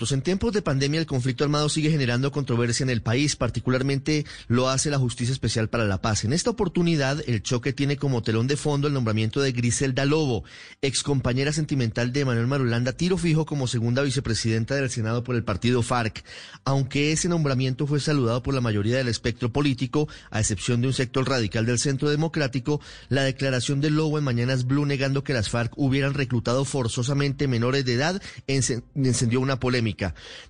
En tiempos de pandemia, el conflicto armado sigue generando controversia en el país, particularmente lo hace la Justicia Especial para la Paz. En esta oportunidad, el choque tiene como telón de fondo el nombramiento de Griselda Lobo, ex compañera sentimental de Manuel Marulanda, tiro fijo como segunda vicepresidenta del Senado por el partido FARC. Aunque ese nombramiento fue saludado por la mayoría del espectro político, a excepción de un sector radical del Centro Democrático, la declaración de Lobo en Mañanas Blue negando que las FARC hubieran reclutado forzosamente menores de edad encendió una polémica.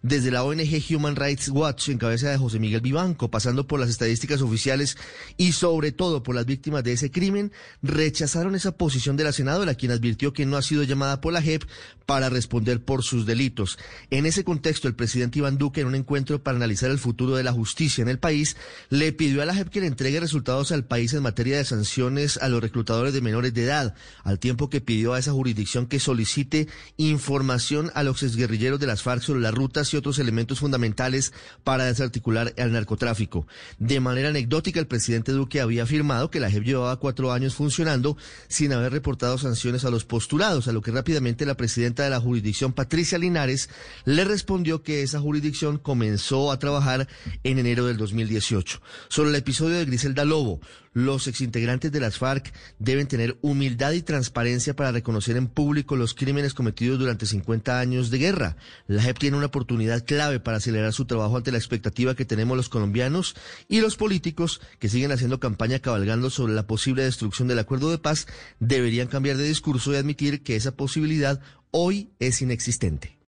Desde la ONG Human Rights Watch, en cabeza de José Miguel Vivanco, pasando por las estadísticas oficiales y sobre todo por las víctimas de ese crimen, rechazaron esa posición de la senadora, quien advirtió que no ha sido llamada por la JEP para responder por sus delitos. En ese contexto, el presidente Iván Duque, en un encuentro para analizar el futuro de la justicia en el país, le pidió a la JEP que le entregue resultados al país en materia de sanciones a los reclutadores de menores de edad, al tiempo que pidió a esa jurisdicción que solicite información a los exguerrilleros de las FARC sobre las rutas y otros elementos fundamentales para desarticular el narcotráfico. De manera anecdótica, el presidente Duque había afirmado que la JEP llevaba cuatro años funcionando sin haber reportado sanciones a los postulados, a lo que rápidamente la presidenta de la jurisdicción, Patricia Linares, le respondió que esa jurisdicción comenzó a trabajar en enero del 2018. Sobre el episodio de Griselda Lobo, los exintegrantes de las FARC deben tener humildad y transparencia para reconocer en público los crímenes cometidos durante 50 años de guerra. La JEP tiene una oportunidad clave para acelerar su trabajo ante la expectativa que tenemos los colombianos y los políticos que siguen haciendo campaña cabalgando sobre la posible destrucción del acuerdo de paz deberían cambiar de discurso y admitir que esa posibilidad hoy es inexistente.